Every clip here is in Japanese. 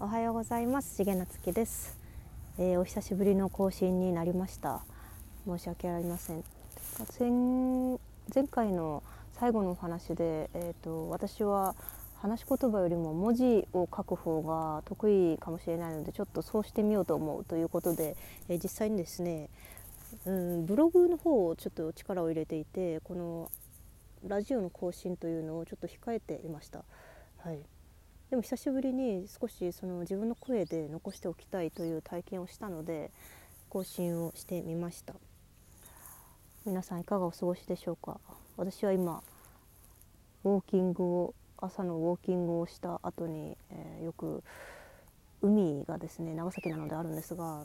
おはようございます。重夏樹です、えー、お久しぶりの更新になりました。申し訳ありません。前前回の最後のお話で、えーと、私は話し言葉よりも文字を書く方が得意かもしれないのでちょっとそうしてみようと思うということで、えー、実際にですね、うん、ブログの方をちょっと力を入れていてこのラジオの更新というのをちょっと控えていました。はい。でも久しぶりに少しその自分の声で残しておきたいという体験をしたので更新をしてみました。皆さんいかがお過ごしでしょうか？私は今ウォーキングを朝のウォーキングをした後に、えー、よく海がですね長崎なのであるんですが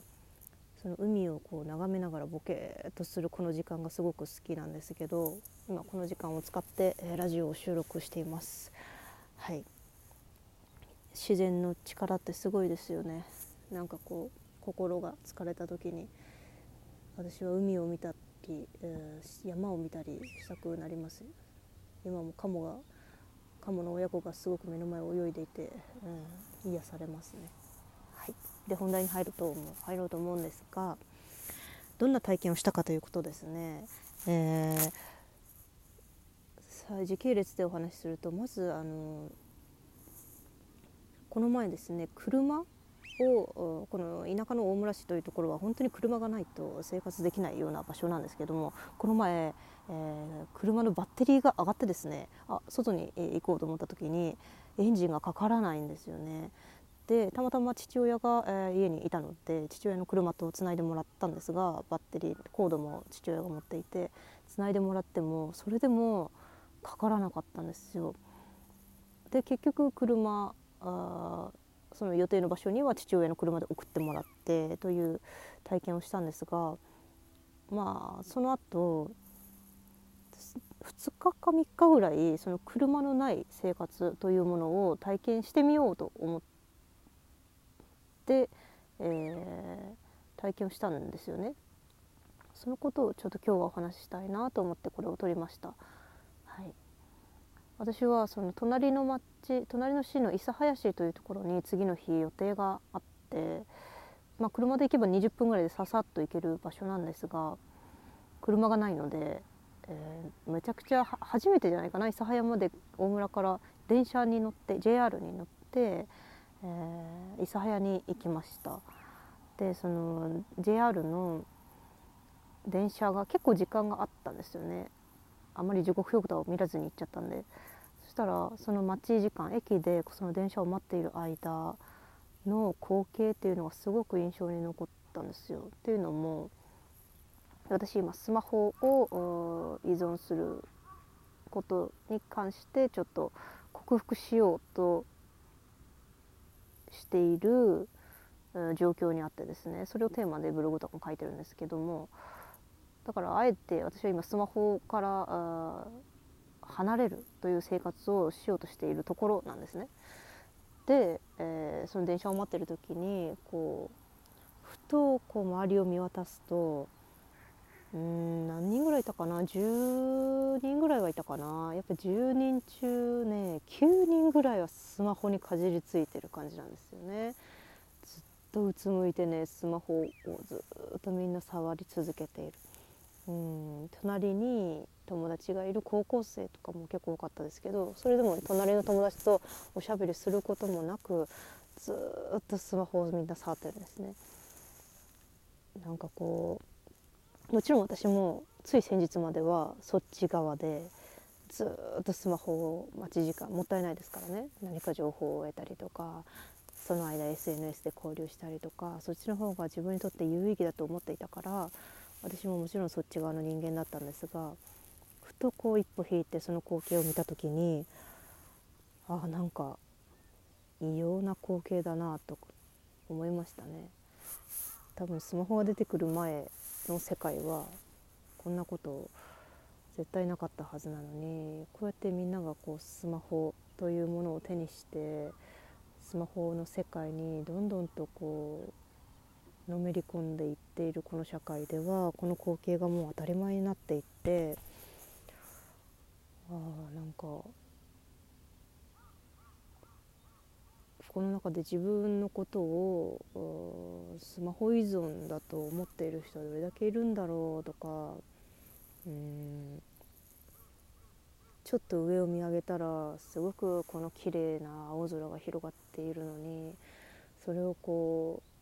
その海をこう眺めながらボケーっとするこの時間がすごく好きなんですけど今この時間を使って、えー、ラジオを収録しています。はい。自然の力ってすごいですよね。なんかこう心が疲れた時に私は海を見たり、えー、山を見たりしたくなります。今もカモがカモの親子がすごく目の前を泳いでいて、うん、癒されますね。はい。で本題に入ると入ろうと思うんですがどんな体験をしたかということですね、えー、時系列でお話しするとまずあのこの前ですね車をこの田舎の大村市というところは本当に車がないと生活できないような場所なんですけどもこの前、えー、車のバッテリーが上がってですねあ外に行こうと思った時にエンジンがかからないんですよね。でたまたま父親が、えー、家にいたので父親の車とつないでもらったんですがバッテリーコードも父親が持っていてつないでもらってもそれでもかからなかったんですよ。で結局車あその予定の場所には父親の車で送ってもらってという体験をしたんですがまあその後2日か3日ぐらいその車のない生活というものを体験してみようと思って、えー、体験をしたんですよね。そのことをちょっと今日はお話ししたいなと思ってこれを撮りました。私はその隣の町隣の市の諫早市というところに次の日予定があって、まあ、車で行けば20分ぐらいでささっと行ける場所なんですが車がないので、えー、めちゃくちゃ初めてじゃないかな諫早まで大村から電車に乗って JR に乗って、えー、諫早に行きました。でその JR の電車が結構時間があったんですよねあまり時刻表札を見らずに行っちゃったんでそしたらその待ち時間駅でその電車を待っている間の光景っていうのがすごく印象に残ったんですよ。っていうのも私今スマホを依存することに関してちょっと克服しようとしている状況にあってですねそれをテーマでブログとかも書いてるんですけどもだからあえて私は今スマホから離れるという生活をしようとしているところなんですね。で、えー、その電車を待ってる時にこうふとこう周りを見渡すとうん何人ぐらいいたかな？10人ぐらいはいたかな？やっぱ10人中ね9人ぐらいはスマホにかじりついてる感じなんですよね。ずっとうつむいてねスマホをずっとみんな触り続けている。うん隣に友達がいる高校生とかも結構多かったですけどそれでも隣の友達とおしゃべりすることもなくずっとスマホをみんな触ってるんですね。なんかこうもちろん私もつい先日まではそっち側でずっとスマホを待ち時間もったいないですからね何か情報を得たりとかその間 SNS で交流したりとかそっちの方が自分にとって有意義だと思っていたから私ももちろんそっち側の人間だったんですがふとこう一歩引いてその光景を見た時にあなんか異様な光景だなと思いましたね。多分スマホが出てくる前の世界はこんなこと絶対なかったはずなのにこうやってみんながこうスマホというものを手にしてスマホの世界にどんどんとこうのめり込んでいっているこの社会ではこの光景がもう当たり前になっていってあなんかこの中で自分のことをスマホ依存だと思っている人はどれだけいるんだろうとかうんちょっと上を見上げたらすごくこの綺麗な青空が広がっているのにそれをこう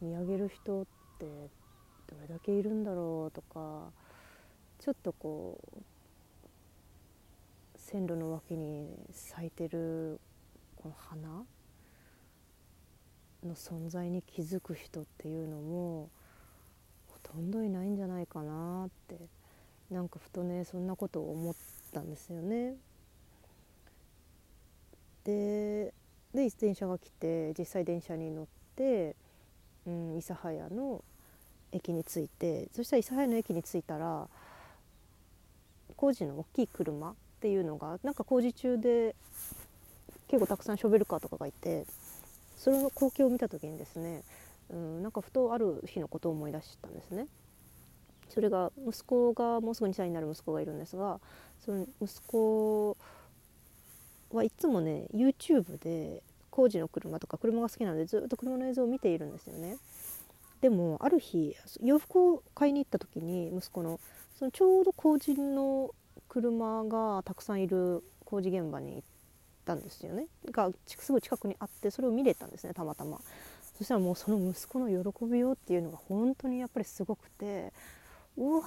見上げる人ってどれだけいるんだろうとかちょっとこう線路の脇に咲いてるこの花の存在に気づく人っていうのもほとんどいないんじゃないかなってなんかふとねそんなことを思ったんですよね。でで電車が来て実際電車に乗って、うん、諫早の駅に着いてそしたら諫早の駅に着いたら工事の大きい車っていうのがなんか工事中で結構たくさんショベルカーとかがいてその光景を見た時にですね、うん、なんかふとある日のことを思い出したんですね。それが息子がもうすぐ2歳になる息子がいるんですがその息子はいつもね YouTube で工事の車とか車が好きなのでずっと車の映像を見ているんですよね。でもある日洋服を買いに行った時に息子のそのちょうど工事の車がたくさんいる工事現場に行ったんですよね。がすぐ近くにあってそれを見れたんですねたまたま。そしたらもうその息子の喜びようっていうのが本当にやっぱりすごくてうわ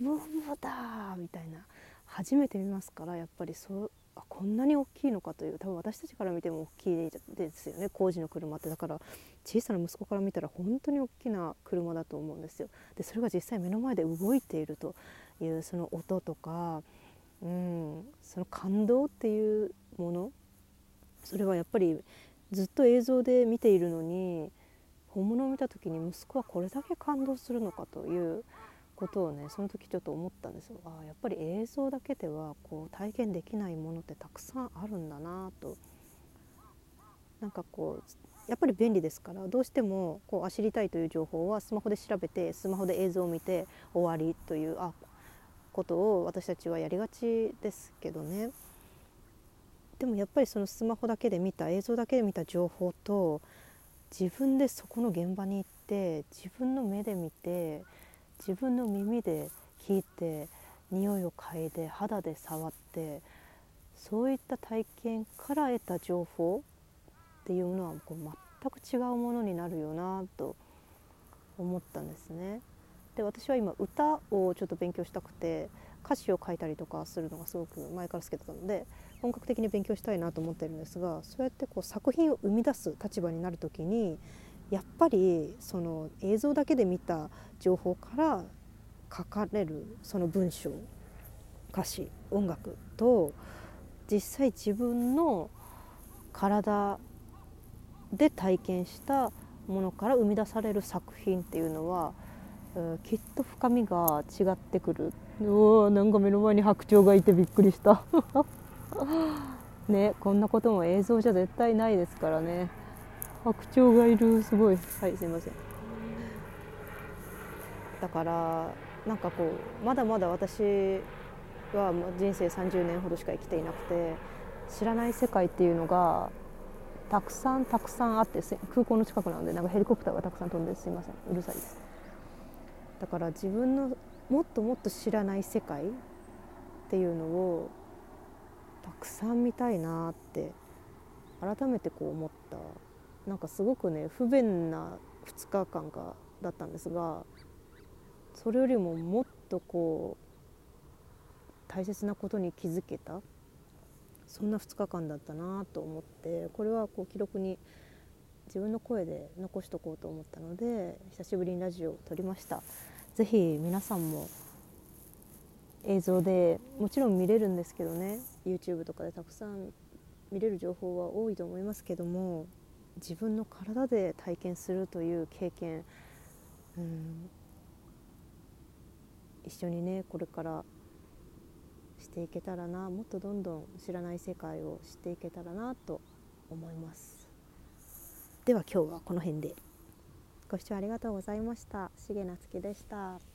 ーブーブーだみたいな。初めて見ますからやっぱりそうあこんなに大きいのかという多分私たちから見ても大きいですよね工事の車ってだから小さな息子から見たら本当に大きな車だと思うんですよ。でそれが実際目の前で動いているというその音とか、うん、その感動っていうものそれはやっぱりずっと映像で見ているのに本物を見た時に息子はこれだけ感動するのかということをねその時ちょっと思ったんですよ。あやっぱり映像だけではこう体験できないものってたくさんあるんだなと。なんかこうやっぱり便利ですからどうしてもこうあ知りたいという情報はスマホで調べてスマホで映像を見て終わりというあことを私たちはやりがちですけどね。でもやっぱりそのスマホだけで見た映像だけで見た情報と自分でそこの現場に行って自分の目で見て自分の耳で聞いて匂いを嗅いで肌で触ってそういった体験から得た情報っていうのはこう全く違うものになるよなと思ったんですね。で私は今歌をちょっと勉強したくて歌詞を書いたりとかするのがすごく前から好きだったので本格的に勉強したいなと思ってるんですがそうやってこう作品を生み出す立場になる時にやっぱりその映像だけで見た情報から書かれるその文章歌詞音楽と実際自分の体で体験したものから生み出される作品っていうのはきっと深みが違ってくる。おおなんか目の前に白鳥がいてびっくりした。ねこんなことも映像じゃ絶対ないですからね。白鳥がいる。すごい。はいすいません。だからなんかこうまだまだ私は人生30年ほどしか生きていなくて知らない世界っていうのがたくさんたくさんあって空港の近くなのでなんかヘリコプターがたくさん飛んですいません。うるさいです。だから自分のもっともっと知らない世界っていうのをたくさん見たいなって改めてこう思った。なんかすごくね不便な2日間がだったんですがそれよりももっとこう大切なことに気づけたそんな2日間だったなと思ってこれはこう記録に自分の声で残しとこうと思ったので久しぶりにラジオを撮りました。是非皆さんも映像でもちろん見れるんですけどね YouTube とかでたくさん見れる情報は多いと思いますけども自分の体で体験するという経験、うん、一緒にねこれからしていけたらな。もっとどんどん知らない世界を知っていけたらなと思います。では今日はこの辺で。ご視聴ありがとうございました。重夏樹でした。